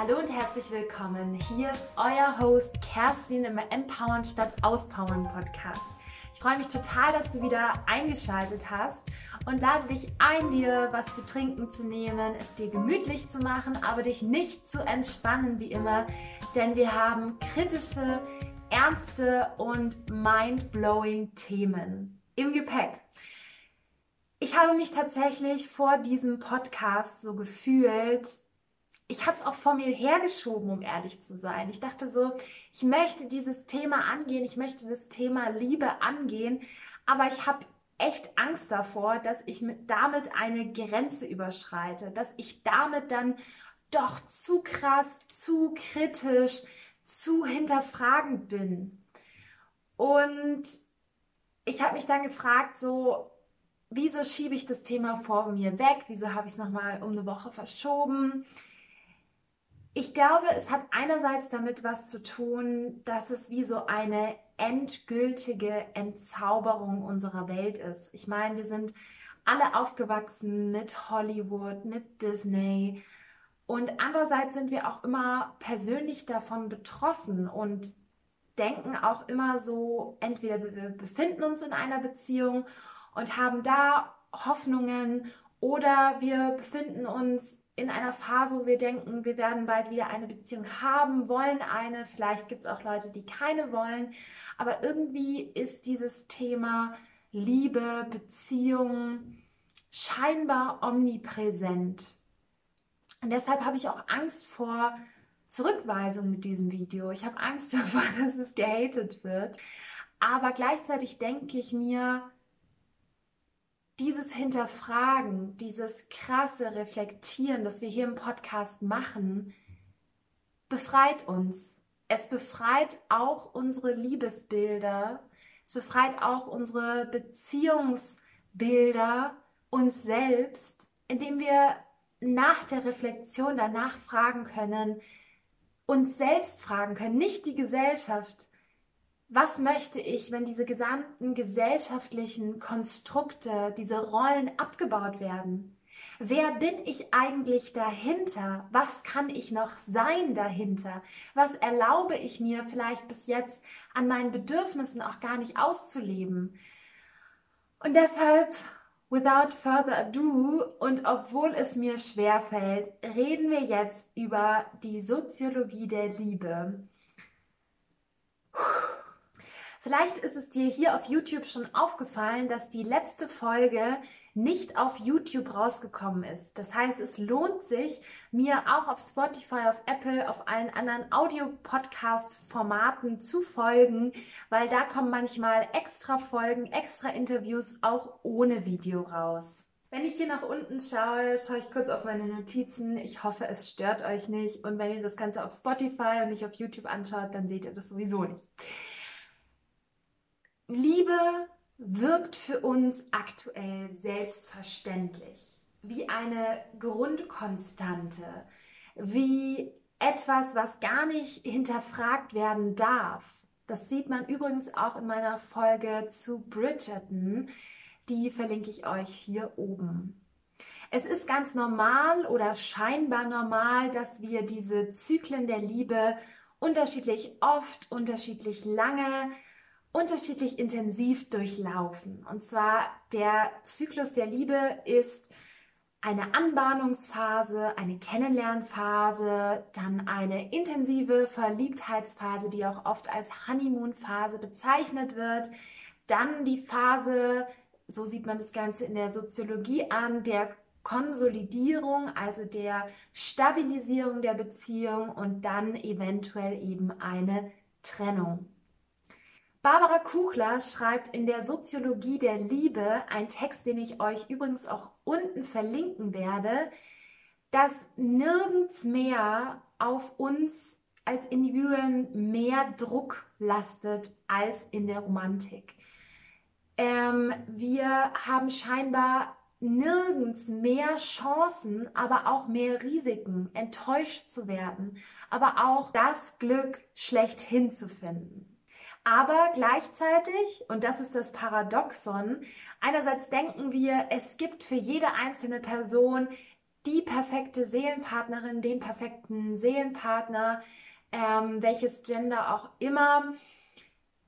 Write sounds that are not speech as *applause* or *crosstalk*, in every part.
Hallo und herzlich willkommen. Hier ist euer Host Kerstin im Empowern statt Auspowern Podcast. Ich freue mich total, dass du wieder eingeschaltet hast und lade dich ein, dir was zu trinken zu nehmen, es dir gemütlich zu machen, aber dich nicht zu entspannen wie immer, denn wir haben kritische, ernste und mind-blowing Themen im Gepäck. Ich habe mich tatsächlich vor diesem Podcast so gefühlt, ich habe es auch vor mir hergeschoben, um ehrlich zu sein. Ich dachte so, ich möchte dieses Thema angehen, ich möchte das Thema Liebe angehen, aber ich habe echt Angst davor, dass ich mit, damit eine Grenze überschreite, dass ich damit dann doch zu krass, zu kritisch, zu hinterfragend bin. Und ich habe mich dann gefragt, so, wieso schiebe ich das Thema vor mir weg? Wieso habe ich es nochmal um eine Woche verschoben? Ich glaube, es hat einerseits damit was zu tun, dass es wie so eine endgültige Entzauberung unserer Welt ist. Ich meine, wir sind alle aufgewachsen mit Hollywood, mit Disney. Und andererseits sind wir auch immer persönlich davon betroffen und denken auch immer so, entweder wir befinden uns in einer Beziehung und haben da Hoffnungen oder wir befinden uns in einer Phase, wo wir denken, wir werden bald wieder eine Beziehung haben, wollen eine. Vielleicht gibt es auch Leute, die keine wollen. Aber irgendwie ist dieses Thema Liebe, Beziehung scheinbar omnipräsent. Und deshalb habe ich auch Angst vor Zurückweisung mit diesem Video. Ich habe Angst *laughs* davor, dass es gehatet wird. Aber gleichzeitig denke ich mir, dieses Hinterfragen, dieses krasse Reflektieren, das wir hier im Podcast machen, befreit uns. Es befreit auch unsere Liebesbilder. Es befreit auch unsere Beziehungsbilder uns selbst, indem wir nach der Reflexion danach fragen können, uns selbst fragen können, nicht die Gesellschaft, was möchte ich, wenn diese gesamten gesellschaftlichen Konstrukte, diese Rollen abgebaut werden? Wer bin ich eigentlich dahinter? Was kann ich noch sein dahinter? Was erlaube ich mir vielleicht bis jetzt an meinen Bedürfnissen auch gar nicht auszuleben? Und deshalb, without further ado, und obwohl es mir schwer fällt, reden wir jetzt über die Soziologie der Liebe. Vielleicht ist es dir hier auf YouTube schon aufgefallen, dass die letzte Folge nicht auf YouTube rausgekommen ist. Das heißt, es lohnt sich, mir auch auf Spotify, auf Apple, auf allen anderen Audio-Podcast-Formaten zu folgen, weil da kommen manchmal extra Folgen, extra Interviews auch ohne Video raus. Wenn ich hier nach unten schaue, schaue ich kurz auf meine Notizen. Ich hoffe, es stört euch nicht. Und wenn ihr das Ganze auf Spotify und nicht auf YouTube anschaut, dann seht ihr das sowieso nicht. Liebe wirkt für uns aktuell selbstverständlich, wie eine Grundkonstante, wie etwas, was gar nicht hinterfragt werden darf. Das sieht man übrigens auch in meiner Folge zu Bridgerton. Die verlinke ich euch hier oben. Es ist ganz normal oder scheinbar normal, dass wir diese Zyklen der Liebe unterschiedlich oft, unterschiedlich lange, unterschiedlich intensiv durchlaufen. Und zwar der Zyklus der Liebe ist eine Anbahnungsphase, eine Kennenlernphase, dann eine intensive Verliebtheitsphase, die auch oft als Honeymoon-Phase bezeichnet wird, dann die Phase, so sieht man das Ganze in der Soziologie an, der Konsolidierung, also der Stabilisierung der Beziehung und dann eventuell eben eine Trennung. Barbara Kuchler schreibt in der Soziologie der Liebe, ein Text, den ich euch übrigens auch unten verlinken werde, dass nirgends mehr auf uns als Individuen mehr Druck lastet als in der Romantik. Ähm, wir haben scheinbar nirgends mehr Chancen, aber auch mehr Risiken, enttäuscht zu werden, aber auch das Glück schlechthin zu finden. Aber gleichzeitig, und das ist das Paradoxon, einerseits denken wir, es gibt für jede einzelne Person die perfekte Seelenpartnerin, den perfekten Seelenpartner, ähm, welches Gender auch immer.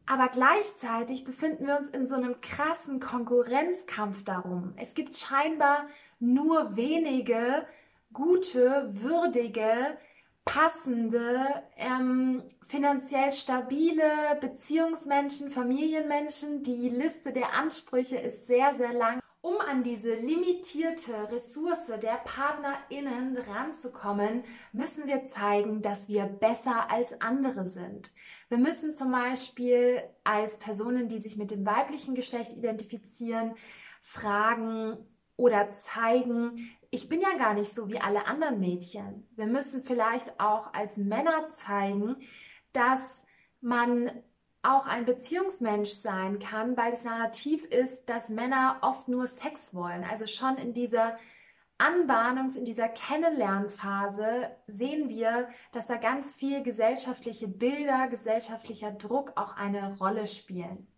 Aber gleichzeitig befinden wir uns in so einem krassen Konkurrenzkampf darum. Es gibt scheinbar nur wenige gute, würdige, passende, ähm, finanziell stabile Beziehungsmenschen, Familienmenschen. Die Liste der Ansprüche ist sehr, sehr lang. Um an diese limitierte Ressource der PartnerInnen ranzukommen, müssen wir zeigen, dass wir besser als andere sind. Wir müssen zum Beispiel als Personen, die sich mit dem weiblichen Geschlecht identifizieren, fragen oder zeigen, ich bin ja gar nicht so wie alle anderen Mädchen. Wir müssen vielleicht auch als Männer zeigen, dass man auch ein Beziehungsmensch sein kann, weil das Narrativ ist, dass Männer oft nur Sex wollen. Also schon in dieser Anbahnungs-, in dieser Kennenlernphase sehen wir, dass da ganz viel gesellschaftliche Bilder, gesellschaftlicher Druck auch eine Rolle spielen.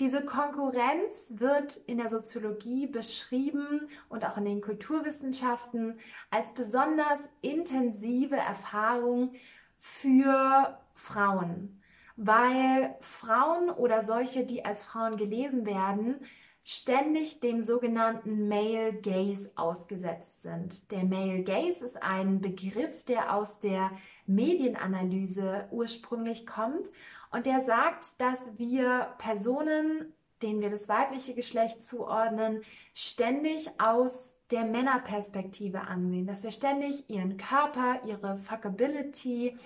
Diese Konkurrenz wird in der Soziologie beschrieben und auch in den Kulturwissenschaften als besonders intensive Erfahrung für Frauen weil Frauen oder solche, die als Frauen gelesen werden, ständig dem sogenannten Male Gaze ausgesetzt sind. Der Male Gaze ist ein Begriff, der aus der Medienanalyse ursprünglich kommt und der sagt, dass wir Personen, denen wir das weibliche Geschlecht zuordnen, ständig aus der Männerperspektive ansehen, dass wir ständig ihren Körper, ihre Fuckability,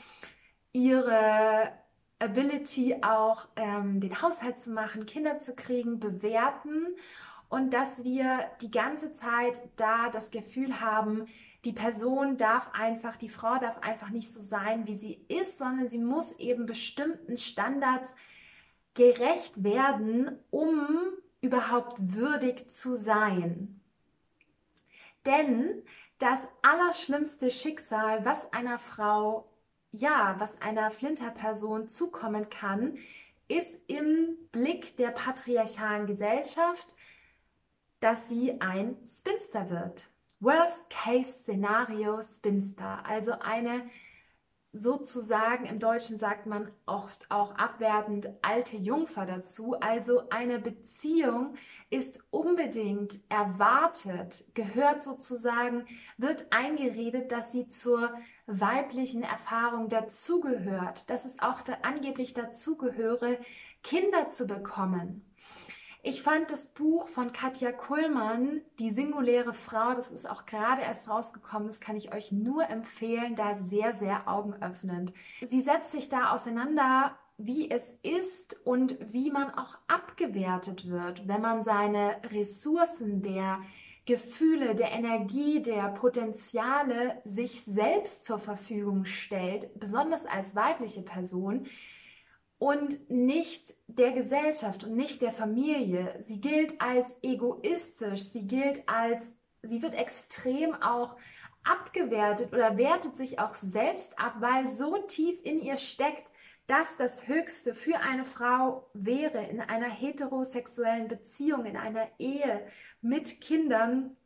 ihre Ability auch ähm, den Haushalt zu machen, Kinder zu kriegen, bewerten. Und dass wir die ganze Zeit da das Gefühl haben, die Person darf einfach, die Frau darf einfach nicht so sein, wie sie ist, sondern sie muss eben bestimmten Standards gerecht werden, um überhaupt würdig zu sein. Denn das allerschlimmste Schicksal, was einer Frau ja, was einer Flinterperson zukommen kann, ist im Blick der patriarchalen Gesellschaft, dass sie ein Spinster wird. Worst Case Szenario Spinster, also eine sozusagen, im Deutschen sagt man oft auch abwertend alte Jungfer dazu. Also eine Beziehung ist unbedingt erwartet, gehört sozusagen, wird eingeredet, dass sie zur weiblichen Erfahrung dazugehört, dass es auch da angeblich dazugehöre, Kinder zu bekommen. Ich fand das Buch von Katja Kuhlmann, Die singuläre Frau, das ist auch gerade erst rausgekommen, das kann ich euch nur empfehlen, da sehr, sehr augenöffnend. Sie setzt sich da auseinander, wie es ist und wie man auch abgewertet wird, wenn man seine Ressourcen der Gefühle, der Energie, der Potenziale sich selbst zur Verfügung stellt, besonders als weibliche Person, und nicht der Gesellschaft und nicht der Familie. Sie gilt als egoistisch, sie gilt als, sie wird extrem auch abgewertet oder wertet sich auch selbst ab, weil so tief in ihr steckt, dass das Höchste für eine Frau wäre, in einer heterosexuellen Beziehung, in einer Ehe mit Kindern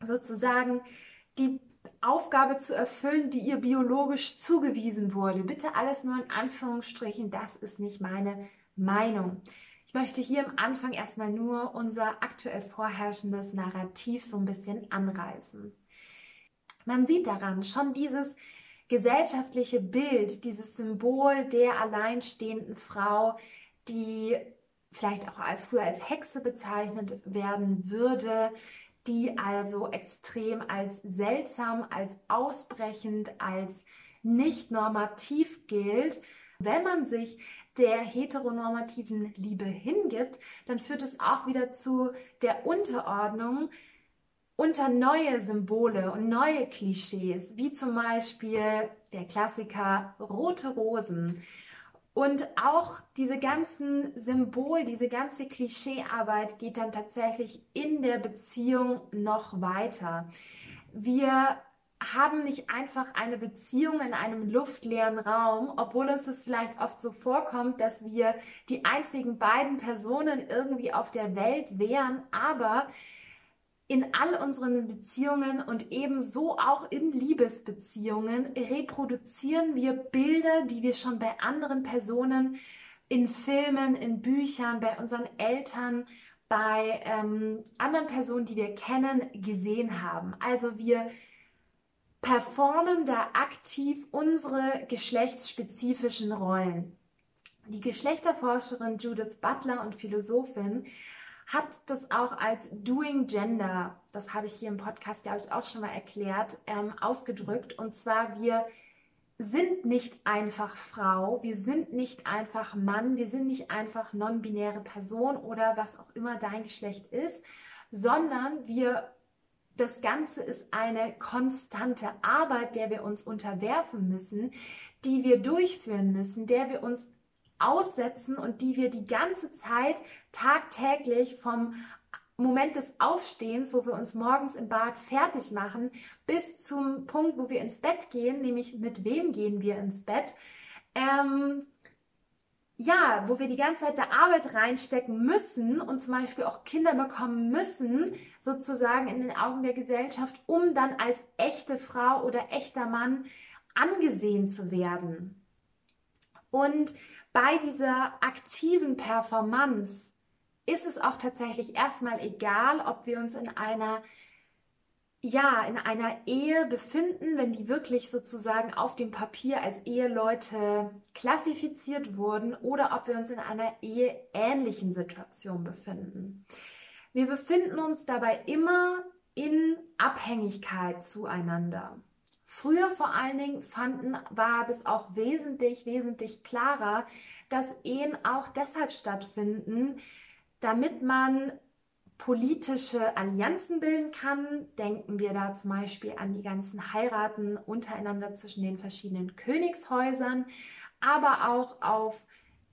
sozusagen die Aufgabe zu erfüllen, die ihr biologisch zugewiesen wurde. Bitte alles nur in Anführungsstrichen, das ist nicht meine Meinung. Ich möchte hier am Anfang erstmal nur unser aktuell vorherrschendes Narrativ so ein bisschen anreißen. Man sieht daran schon dieses gesellschaftliche Bild, dieses Symbol der alleinstehenden Frau, die vielleicht auch als, früher als Hexe bezeichnet werden würde, die also extrem als seltsam, als ausbrechend, als nicht normativ gilt. Wenn man sich der heteronormativen Liebe hingibt, dann führt es auch wieder zu der Unterordnung unter neue Symbole und neue Klischees, wie zum Beispiel der Klassiker rote Rosen. Und auch diese ganzen Symbol, diese ganze Klischeearbeit geht dann tatsächlich in der Beziehung noch weiter. Wir haben nicht einfach eine Beziehung in einem luftleeren Raum, obwohl uns das vielleicht oft so vorkommt, dass wir die einzigen beiden Personen irgendwie auf der Welt wären, aber in all unseren Beziehungen und ebenso auch in Liebesbeziehungen reproduzieren wir Bilder, die wir schon bei anderen Personen in Filmen, in Büchern, bei unseren Eltern, bei ähm, anderen Personen, die wir kennen, gesehen haben. Also wir performen da aktiv unsere geschlechtsspezifischen Rollen. Die Geschlechterforscherin Judith Butler und Philosophin hat das auch als Doing Gender, das habe ich hier im Podcast, glaube ich, auch schon mal erklärt, ähm, ausgedrückt. Und zwar, wir sind nicht einfach Frau, wir sind nicht einfach Mann, wir sind nicht einfach non-binäre Person oder was auch immer dein Geschlecht ist, sondern wir das Ganze ist eine konstante Arbeit, der wir uns unterwerfen müssen, die wir durchführen müssen, der wir uns aussetzen und die wir die ganze Zeit tagtäglich vom Moment des Aufstehens, wo wir uns morgens im Bad fertig machen, bis zum Punkt, wo wir ins Bett gehen, nämlich mit wem gehen wir ins Bett, ähm, ja, wo wir die ganze Zeit der Arbeit reinstecken müssen und zum Beispiel auch Kinder bekommen müssen, sozusagen in den Augen der Gesellschaft, um dann als echte Frau oder echter Mann angesehen zu werden. Und bei dieser aktiven Performance ist es auch tatsächlich erstmal egal, ob wir uns in einer ja, in einer Ehe befinden, wenn die wirklich sozusagen auf dem Papier als Eheleute klassifiziert wurden oder ob wir uns in einer eheähnlichen Situation befinden. Wir befinden uns dabei immer in Abhängigkeit zueinander. Früher vor allen Dingen fanden, war das auch wesentlich, wesentlich klarer, dass Ehen auch deshalb stattfinden, damit man politische Allianzen bilden kann. Denken wir da zum Beispiel an die ganzen Heiraten untereinander zwischen den verschiedenen Königshäusern, aber auch auf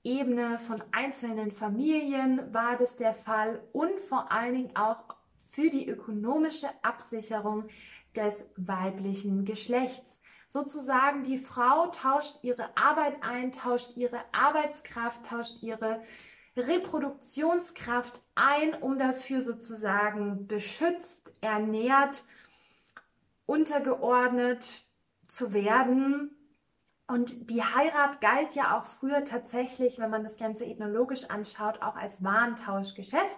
Ebene von einzelnen Familien war das der Fall und vor allen Dingen auch für die ökonomische Absicherung des weiblichen Geschlechts. Sozusagen die Frau tauscht ihre Arbeit ein, tauscht ihre Arbeitskraft, tauscht ihre Reproduktionskraft ein, um dafür sozusagen beschützt, ernährt, untergeordnet zu werden. Und die Heirat galt ja auch früher tatsächlich, wenn man das Ganze ethnologisch anschaut, auch als Warentauschgeschäft.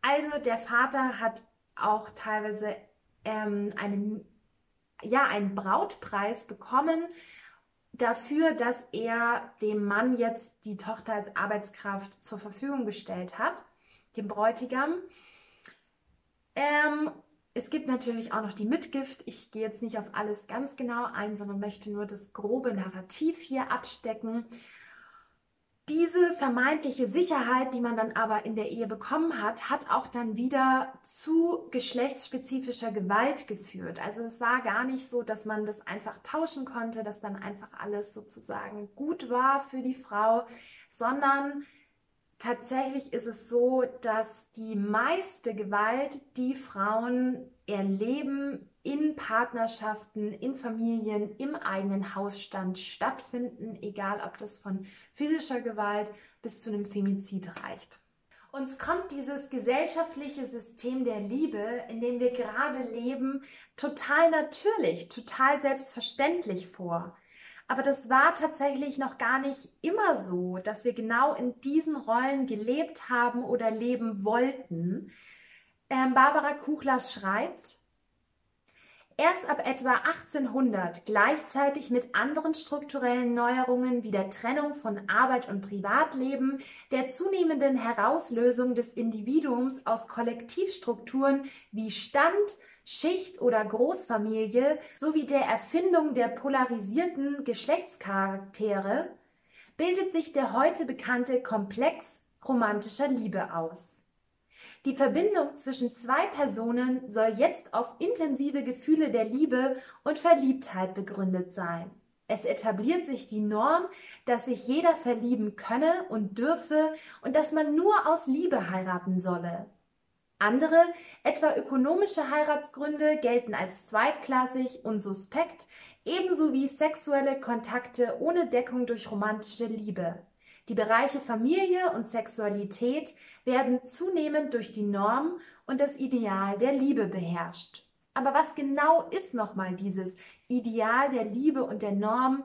Also der Vater hat auch teilweise ähm, einen, ja, einen Brautpreis bekommen dafür, dass er dem Mann jetzt die Tochter als Arbeitskraft zur Verfügung gestellt hat, dem Bräutigam. Ähm, es gibt natürlich auch noch die Mitgift. Ich gehe jetzt nicht auf alles ganz genau ein, sondern möchte nur das grobe Narrativ hier abstecken. Diese vermeintliche Sicherheit, die man dann aber in der Ehe bekommen hat, hat auch dann wieder zu geschlechtsspezifischer Gewalt geführt. Also es war gar nicht so, dass man das einfach tauschen konnte, dass dann einfach alles sozusagen gut war für die Frau, sondern tatsächlich ist es so, dass die meiste Gewalt, die Frauen erleben, in Partnerschaften, in Familien, im eigenen Hausstand stattfinden, egal ob das von physischer Gewalt bis zu einem Femizid reicht. Uns kommt dieses gesellschaftliche System der Liebe, in dem wir gerade leben, total natürlich, total selbstverständlich vor. Aber das war tatsächlich noch gar nicht immer so, dass wir genau in diesen Rollen gelebt haben oder leben wollten. Ähm, Barbara Kuchler schreibt, Erst ab etwa 1800, gleichzeitig mit anderen strukturellen Neuerungen wie der Trennung von Arbeit und Privatleben, der zunehmenden Herauslösung des Individuums aus Kollektivstrukturen wie Stand, Schicht oder Großfamilie sowie der Erfindung der polarisierten Geschlechtscharaktere, bildet sich der heute bekannte Komplex romantischer Liebe aus. Die Verbindung zwischen zwei Personen soll jetzt auf intensive Gefühle der Liebe und Verliebtheit begründet sein. Es etabliert sich die Norm, dass sich jeder verlieben könne und dürfe und dass man nur aus Liebe heiraten solle. Andere, etwa ökonomische Heiratsgründe, gelten als zweitklassig und suspekt, ebenso wie sexuelle Kontakte ohne Deckung durch romantische Liebe. Die Bereiche Familie und Sexualität werden zunehmend durch die Norm und das Ideal der Liebe beherrscht. Aber was genau ist nochmal dieses Ideal der Liebe und der Norm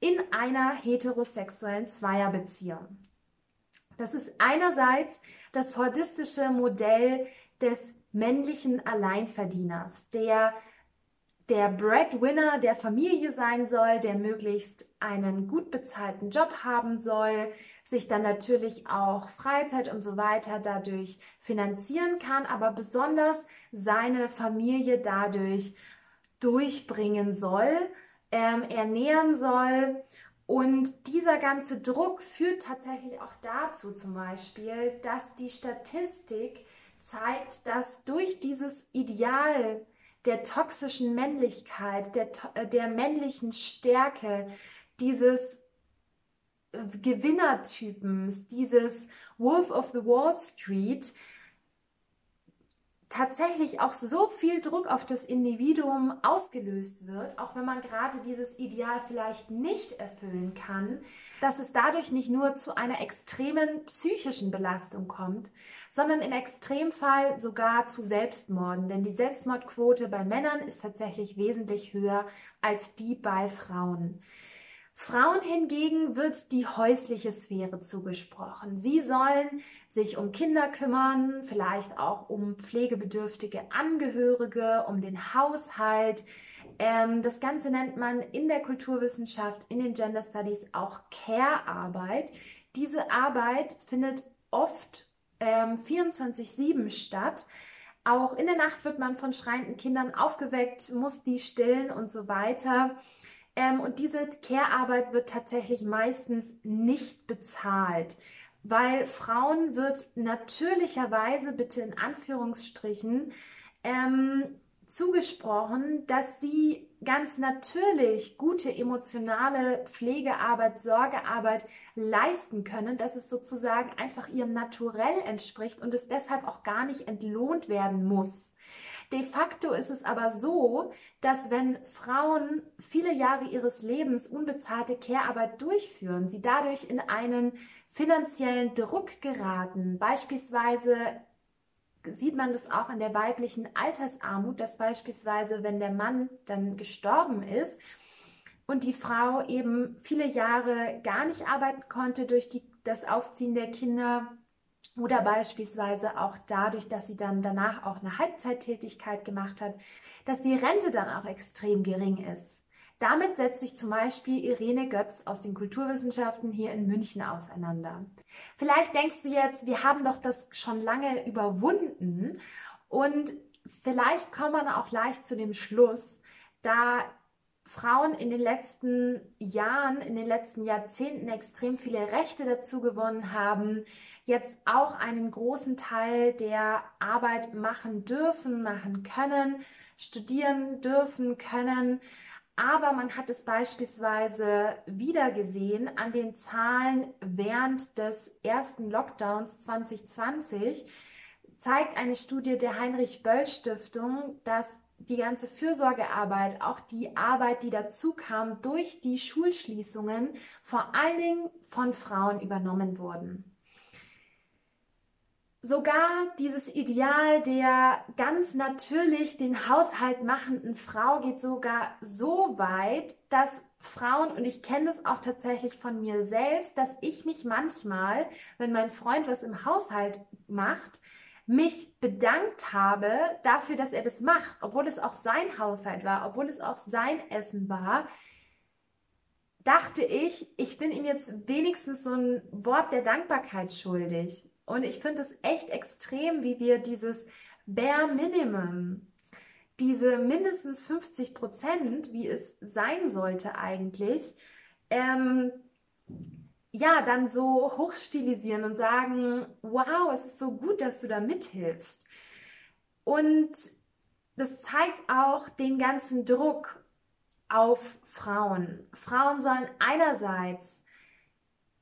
in einer heterosexuellen Zweierbeziehung? Das ist einerseits das fordistische Modell des männlichen Alleinverdieners, der der Breadwinner der Familie sein soll, der möglichst einen gut bezahlten Job haben soll, sich dann natürlich auch Freizeit und so weiter dadurch finanzieren kann, aber besonders seine Familie dadurch durchbringen soll, ähm, ernähren soll. Und dieser ganze Druck führt tatsächlich auch dazu zum Beispiel, dass die Statistik zeigt, dass durch dieses Ideal der toxischen Männlichkeit, der, äh, der männlichen Stärke, dieses äh, Gewinnertypens, dieses Wolf of the Wall Street, tatsächlich auch so viel Druck auf das Individuum ausgelöst wird, auch wenn man gerade dieses Ideal vielleicht nicht erfüllen kann, dass es dadurch nicht nur zu einer extremen psychischen Belastung kommt, sondern im Extremfall sogar zu Selbstmorden. Denn die Selbstmordquote bei Männern ist tatsächlich wesentlich höher als die bei Frauen. Frauen hingegen wird die häusliche Sphäre zugesprochen. Sie sollen sich um Kinder kümmern, vielleicht auch um pflegebedürftige Angehörige, um den Haushalt. Ähm, das Ganze nennt man in der Kulturwissenschaft, in den Gender Studies auch Care-Arbeit. Diese Arbeit findet oft ähm, 24-7 statt. Auch in der Nacht wird man von schreienden Kindern aufgeweckt, muss die stillen und so weiter. Ähm, und diese Care-Arbeit wird tatsächlich meistens nicht bezahlt, weil Frauen wird natürlicherweise, bitte in Anführungsstrichen, ähm, zugesprochen, dass sie ganz natürlich gute emotionale Pflegearbeit, Sorgearbeit leisten können, dass es sozusagen einfach ihrem Naturell entspricht und es deshalb auch gar nicht entlohnt werden muss. De facto ist es aber so, dass wenn Frauen viele Jahre ihres Lebens unbezahlte Care-Arbeit durchführen, sie dadurch in einen finanziellen Druck geraten. Beispielsweise sieht man das auch in der weiblichen Altersarmut, dass beispielsweise, wenn der Mann dann gestorben ist und die Frau eben viele Jahre gar nicht arbeiten konnte durch die, das Aufziehen der Kinder, oder beispielsweise auch dadurch, dass sie dann danach auch eine Halbzeittätigkeit gemacht hat, dass die Rente dann auch extrem gering ist. Damit setzt sich zum Beispiel Irene Götz aus den Kulturwissenschaften hier in München auseinander. Vielleicht denkst du jetzt, wir haben doch das schon lange überwunden und vielleicht kommt man auch leicht zu dem Schluss, da Frauen in den letzten Jahren, in den letzten Jahrzehnten extrem viele Rechte dazu gewonnen haben, jetzt auch einen großen Teil der Arbeit machen dürfen, machen können, studieren dürfen können. Aber man hat es beispielsweise wieder gesehen an den Zahlen während des ersten Lockdowns 2020, zeigt eine Studie der Heinrich Böll Stiftung, dass die ganze Fürsorgearbeit, auch die Arbeit, die dazu kam durch die Schulschließungen, vor allen Dingen von Frauen übernommen wurden. Sogar dieses Ideal der ganz natürlich den Haushalt machenden Frau geht sogar so weit, dass Frauen, und ich kenne das auch tatsächlich von mir selbst, dass ich mich manchmal, wenn mein Freund was im Haushalt macht, mich bedankt habe dafür, dass er das macht, obwohl es auch sein Haushalt war, obwohl es auch sein Essen war, dachte ich, ich bin ihm jetzt wenigstens so ein Wort der Dankbarkeit schuldig. Und ich finde es echt extrem, wie wir dieses Bare Minimum, diese mindestens 50 Prozent, wie es sein sollte eigentlich, ähm, ja, dann so hochstilisieren und sagen, wow, es ist so gut, dass du da mithilfst. Und das zeigt auch den ganzen Druck auf Frauen. Frauen sollen einerseits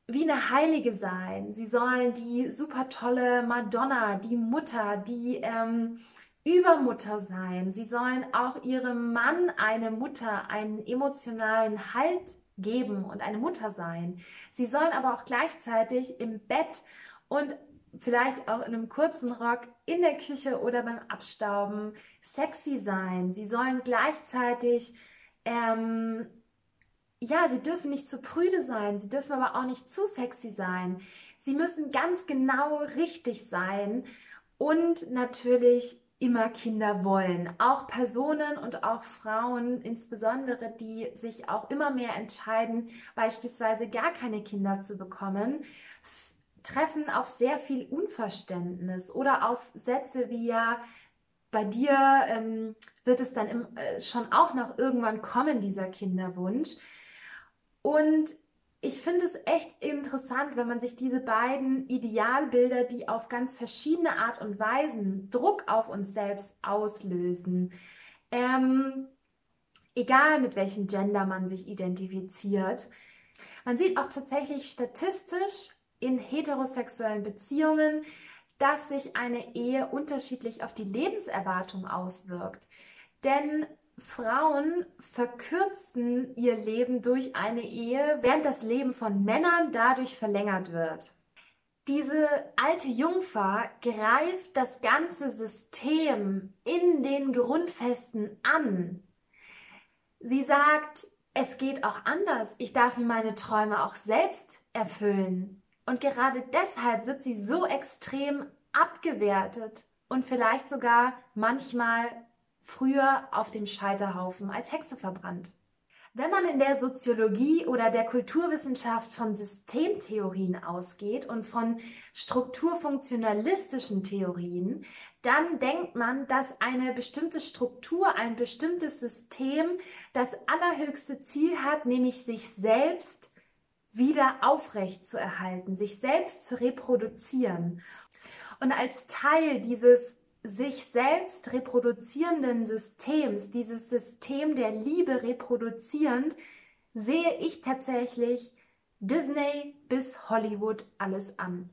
wie eine Heilige sein. Sie sollen die super tolle Madonna, die Mutter, die ähm, Übermutter sein. Sie sollen auch ihrem Mann eine Mutter, einen emotionalen Halt geben und eine Mutter sein. Sie sollen aber auch gleichzeitig im Bett und vielleicht auch in einem kurzen Rock in der Küche oder beim Abstauben sexy sein. Sie sollen gleichzeitig, ähm, ja, sie dürfen nicht zu prüde sein, sie dürfen aber auch nicht zu sexy sein. Sie müssen ganz genau richtig sein und natürlich immer Kinder wollen. Auch Personen und auch Frauen, insbesondere, die sich auch immer mehr entscheiden, beispielsweise gar keine Kinder zu bekommen, treffen auf sehr viel Unverständnis oder auf Sätze wie ja, bei dir ähm, wird es dann im, äh, schon auch noch irgendwann kommen, dieser Kinderwunsch. Und ich finde es echt interessant, wenn man sich diese beiden Idealbilder, die auf ganz verschiedene Art und Weisen Druck auf uns selbst auslösen, ähm, egal mit welchem Gender man sich identifiziert, man sieht auch tatsächlich statistisch in heterosexuellen Beziehungen, dass sich eine Ehe unterschiedlich auf die Lebenserwartung auswirkt. Denn Frauen verkürzen ihr Leben durch eine Ehe, während das Leben von Männern dadurch verlängert wird. Diese alte Jungfer greift das ganze System in den Grundfesten an. Sie sagt, es geht auch anders. Ich darf mir meine Träume auch selbst erfüllen. Und gerade deshalb wird sie so extrem abgewertet und vielleicht sogar manchmal früher auf dem Scheiterhaufen als Hexe verbrannt. Wenn man in der Soziologie oder der Kulturwissenschaft von Systemtheorien ausgeht und von strukturfunktionalistischen Theorien, dann denkt man, dass eine bestimmte Struktur, ein bestimmtes System das allerhöchste Ziel hat, nämlich sich selbst wieder aufrecht zu erhalten, sich selbst zu reproduzieren. Und als Teil dieses sich selbst reproduzierenden Systems, dieses System der Liebe reproduzierend, sehe ich tatsächlich Disney bis Hollywood alles an.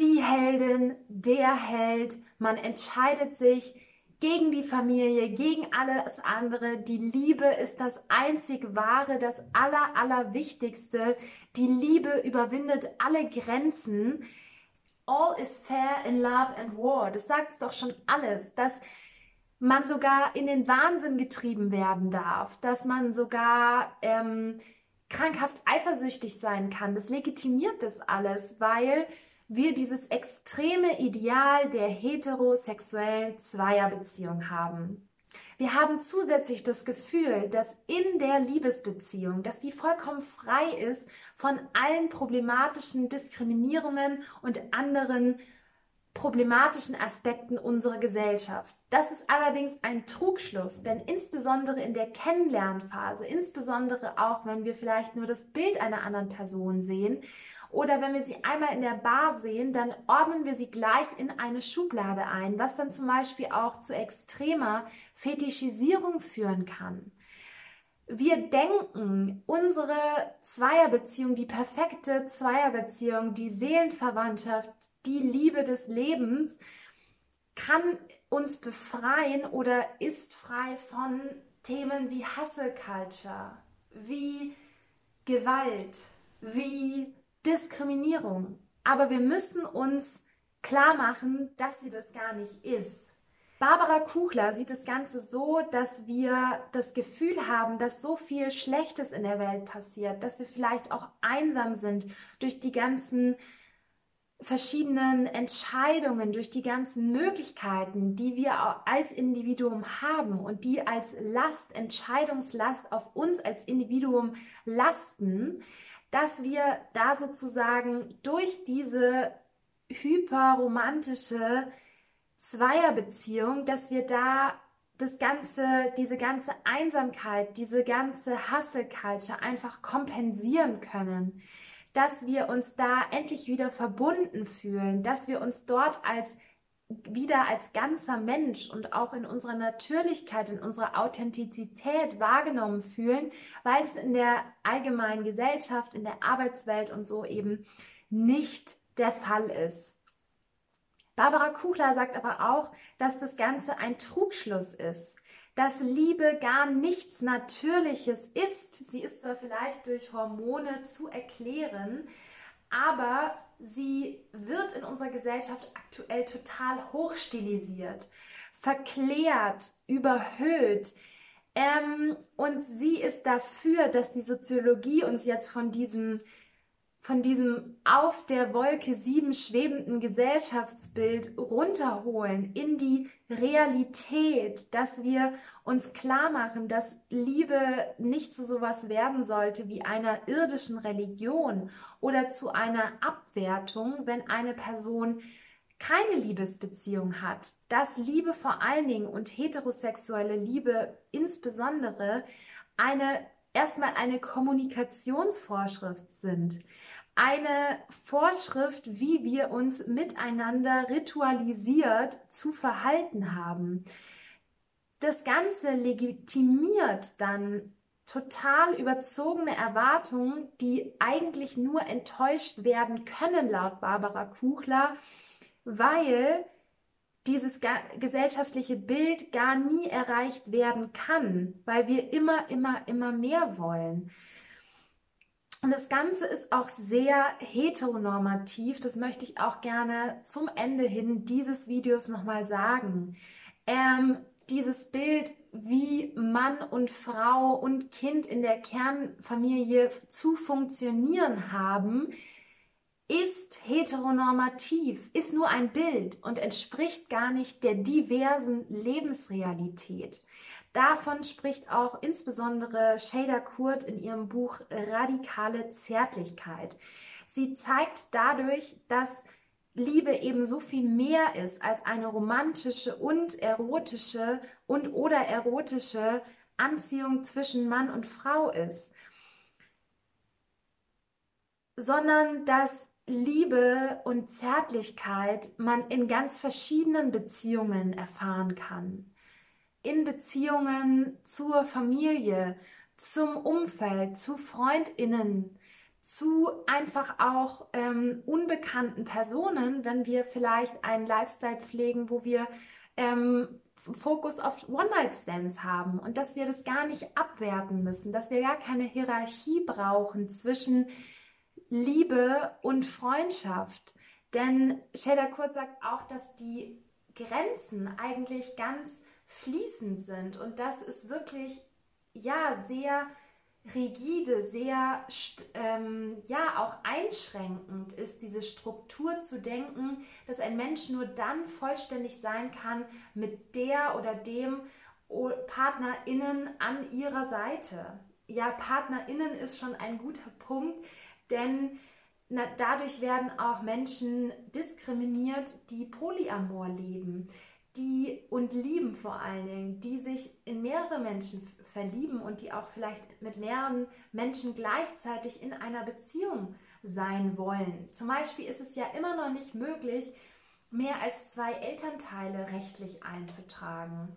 Die Heldin, der Held, man entscheidet sich gegen die Familie, gegen alles andere. Die Liebe ist das einzig wahre, das aller, allerwichtigste. Die Liebe überwindet alle Grenzen all is fair in love and war. Das sagt es doch schon alles, dass man sogar in den Wahnsinn getrieben werden darf, dass man sogar ähm, krankhaft eifersüchtig sein kann. Das legitimiert das alles, weil wir dieses extreme Ideal der heterosexuellen Zweierbeziehung haben. Wir haben zusätzlich das Gefühl, dass in der Liebesbeziehung, dass die vollkommen frei ist von allen problematischen Diskriminierungen und anderen problematischen Aspekten unserer Gesellschaft. Das ist allerdings ein Trugschluss, denn insbesondere in der Kennenlernphase, insbesondere auch wenn wir vielleicht nur das Bild einer anderen Person sehen oder wenn wir sie einmal in der Bar sehen, dann ordnen wir sie gleich in eine Schublade ein, was dann zum Beispiel auch zu extremer Fetischisierung führen kann. Wir denken, unsere Zweierbeziehung, die perfekte Zweierbeziehung, die Seelenverwandtschaft, die Liebe des Lebens, kann uns befreien oder ist frei von Themen wie Hustle Culture, wie Gewalt, wie Diskriminierung. Aber wir müssen uns klar machen, dass sie das gar nicht ist. Barbara Kuchler sieht das Ganze so, dass wir das Gefühl haben, dass so viel Schlechtes in der Welt passiert, dass wir vielleicht auch einsam sind durch die ganzen verschiedenen Entscheidungen, durch die ganzen Möglichkeiten, die wir als Individuum haben und die als Last, Entscheidungslast auf uns als Individuum lasten, dass wir da sozusagen durch diese hyperromantische Zweierbeziehung, dass wir da das ganze, diese ganze Einsamkeit, diese ganze Hustle-Culture einfach kompensieren können, dass wir uns da endlich wieder verbunden fühlen, dass wir uns dort als wieder als ganzer Mensch und auch in unserer Natürlichkeit, in unserer Authentizität wahrgenommen fühlen, weil es in der allgemeinen Gesellschaft, in der Arbeitswelt und so eben nicht der Fall ist. Barbara Kuchler sagt aber auch, dass das Ganze ein Trugschluss ist. dass Liebe gar nichts Natürliches ist. Sie ist zwar vielleicht durch Hormone zu erklären, aber sie wird in unserer Gesellschaft aktuell total hochstilisiert, verklärt, überhöht. Ähm, und sie ist dafür, dass die Soziologie uns jetzt von diesem von diesem auf der Wolke 7 schwebenden Gesellschaftsbild runterholen in die Realität, dass wir uns klar machen, dass Liebe nicht zu sowas werden sollte wie einer irdischen Religion oder zu einer Abwertung, wenn eine Person keine Liebesbeziehung hat, dass Liebe vor allen Dingen und heterosexuelle Liebe insbesondere eine erstmal eine Kommunikationsvorschrift sind. Eine Vorschrift, wie wir uns miteinander ritualisiert zu verhalten haben. Das Ganze legitimiert dann total überzogene Erwartungen, die eigentlich nur enttäuscht werden können, laut Barbara Kuchler, weil dieses gesellschaftliche Bild gar nie erreicht werden kann, weil wir immer, immer, immer mehr wollen. Und das Ganze ist auch sehr heteronormativ. Das möchte ich auch gerne zum Ende hin dieses Videos nochmal sagen. Ähm, dieses Bild, wie Mann und Frau und Kind in der Kernfamilie zu funktionieren haben, ist heteronormativ, ist nur ein Bild und entspricht gar nicht der diversen Lebensrealität. Davon spricht auch insbesondere Shada Kurt in ihrem Buch Radikale Zärtlichkeit. Sie zeigt dadurch, dass Liebe eben so viel mehr ist als eine romantische und erotische und oder erotische Anziehung zwischen Mann und Frau ist, sondern dass Liebe und Zärtlichkeit man in ganz verschiedenen Beziehungen erfahren kann. In Beziehungen zur Familie, zum Umfeld, zu Freundinnen, zu einfach auch ähm, unbekannten Personen, wenn wir vielleicht einen Lifestyle pflegen, wo wir ähm, Fokus auf One-Night-Stands haben und dass wir das gar nicht abwerten müssen, dass wir gar keine Hierarchie brauchen zwischen Liebe und Freundschaft. Denn Shader Kurt sagt auch, dass die Grenzen eigentlich ganz fließend sind und dass es wirklich ja sehr rigide, sehr ähm, ja auch einschränkend ist, diese Struktur zu denken, dass ein Mensch nur dann vollständig sein kann mit der oder dem PartnerInnen an ihrer Seite. Ja, PartnerInnen ist schon ein guter Punkt, denn na, dadurch werden auch Menschen diskriminiert, die Polyamor leben, die und lieben vor allen Dingen, die sich in mehrere Menschen verlieben und die auch vielleicht mit mehreren Menschen gleichzeitig in einer Beziehung sein wollen. Zum Beispiel ist es ja immer noch nicht möglich, mehr als zwei Elternteile rechtlich einzutragen.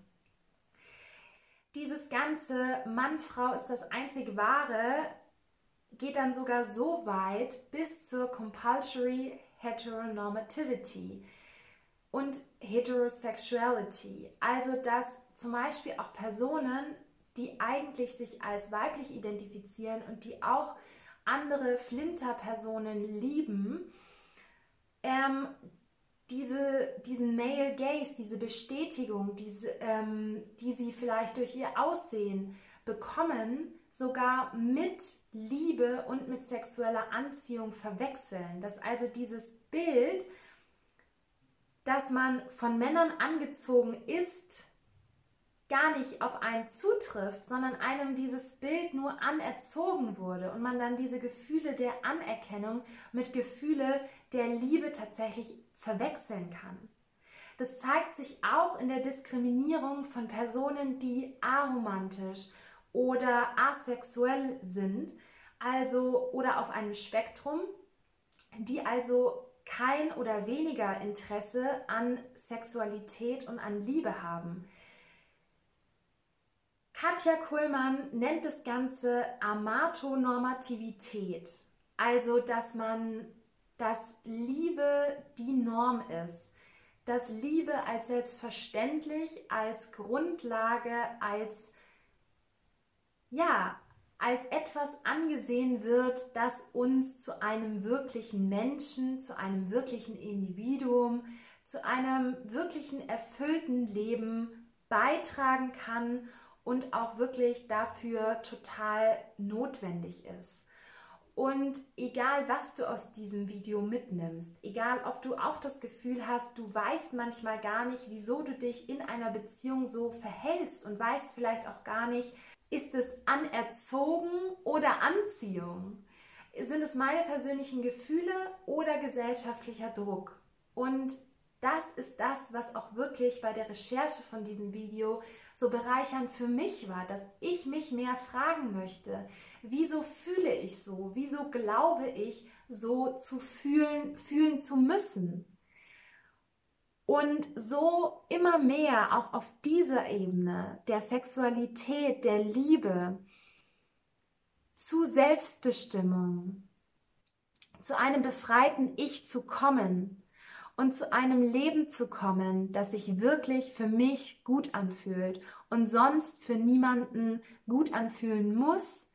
Dieses ganze Mann-Frau ist das einzig wahre geht dann sogar so weit bis zur Compulsory Heteronormativity und Heterosexuality. Also dass zum Beispiel auch Personen, die eigentlich sich als weiblich identifizieren und die auch andere Flinterpersonen lieben, ähm, diese, diesen Male Gaze, diese Bestätigung, diese, ähm, die sie vielleicht durch ihr Aussehen bekommen, sogar mit Liebe und mit sexueller Anziehung verwechseln. Dass also dieses Bild, dass man von Männern angezogen ist, gar nicht auf einen zutrifft, sondern einem dieses Bild nur anerzogen wurde und man dann diese Gefühle der Anerkennung mit Gefühle der Liebe tatsächlich verwechseln kann. Das zeigt sich auch in der Diskriminierung von Personen, die aromantisch oder asexuell sind, also oder auf einem Spektrum, die also kein oder weniger Interesse an Sexualität und an Liebe haben. Katja Kuhlmann nennt das Ganze Amatonormativität, also dass man, dass Liebe die Norm ist, dass Liebe als selbstverständlich, als Grundlage, als ja, als etwas angesehen wird, das uns zu einem wirklichen Menschen, zu einem wirklichen Individuum, zu einem wirklichen erfüllten Leben beitragen kann und auch wirklich dafür total notwendig ist. Und egal, was du aus diesem Video mitnimmst, egal, ob du auch das Gefühl hast, du weißt manchmal gar nicht, wieso du dich in einer Beziehung so verhältst und weißt vielleicht auch gar nicht, ist es anerzogen oder Anziehung? Sind es meine persönlichen Gefühle oder gesellschaftlicher Druck? Und das ist das, was auch wirklich bei der Recherche von diesem Video so bereichernd für mich war, dass ich mich mehr fragen möchte, wieso fühle ich so, wieso glaube ich so zu fühlen, fühlen zu müssen. Und so immer mehr auch auf dieser Ebene der Sexualität, der Liebe, zu Selbstbestimmung, zu einem befreiten Ich zu kommen, und zu einem Leben zu kommen, das sich wirklich für mich gut anfühlt und sonst für niemanden gut anfühlen muss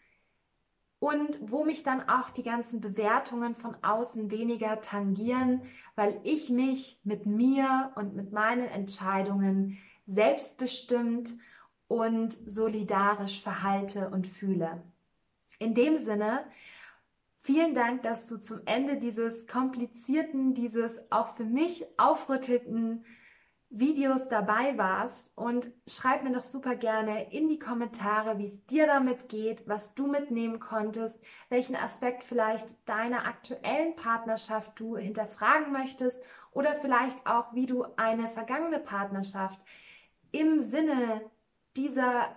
und wo mich dann auch die ganzen Bewertungen von außen weniger tangieren, weil ich mich mit mir und mit meinen Entscheidungen selbstbestimmt und solidarisch verhalte und fühle. In dem Sinne Vielen Dank, dass du zum Ende dieses komplizierten, dieses auch für mich aufrüttelten Videos dabei warst und schreib mir doch super gerne in die Kommentare, wie es dir damit geht, was du mitnehmen konntest, welchen Aspekt vielleicht deiner aktuellen Partnerschaft du hinterfragen möchtest oder vielleicht auch, wie du eine vergangene Partnerschaft im Sinne dieser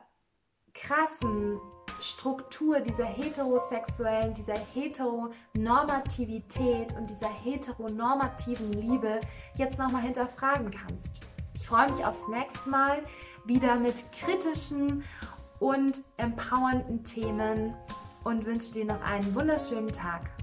krassen Struktur dieser heterosexuellen, dieser Heteronormativität und dieser heteronormativen Liebe jetzt nochmal hinterfragen kannst. Ich freue mich aufs nächste Mal wieder mit kritischen und empowernden Themen und wünsche dir noch einen wunderschönen Tag.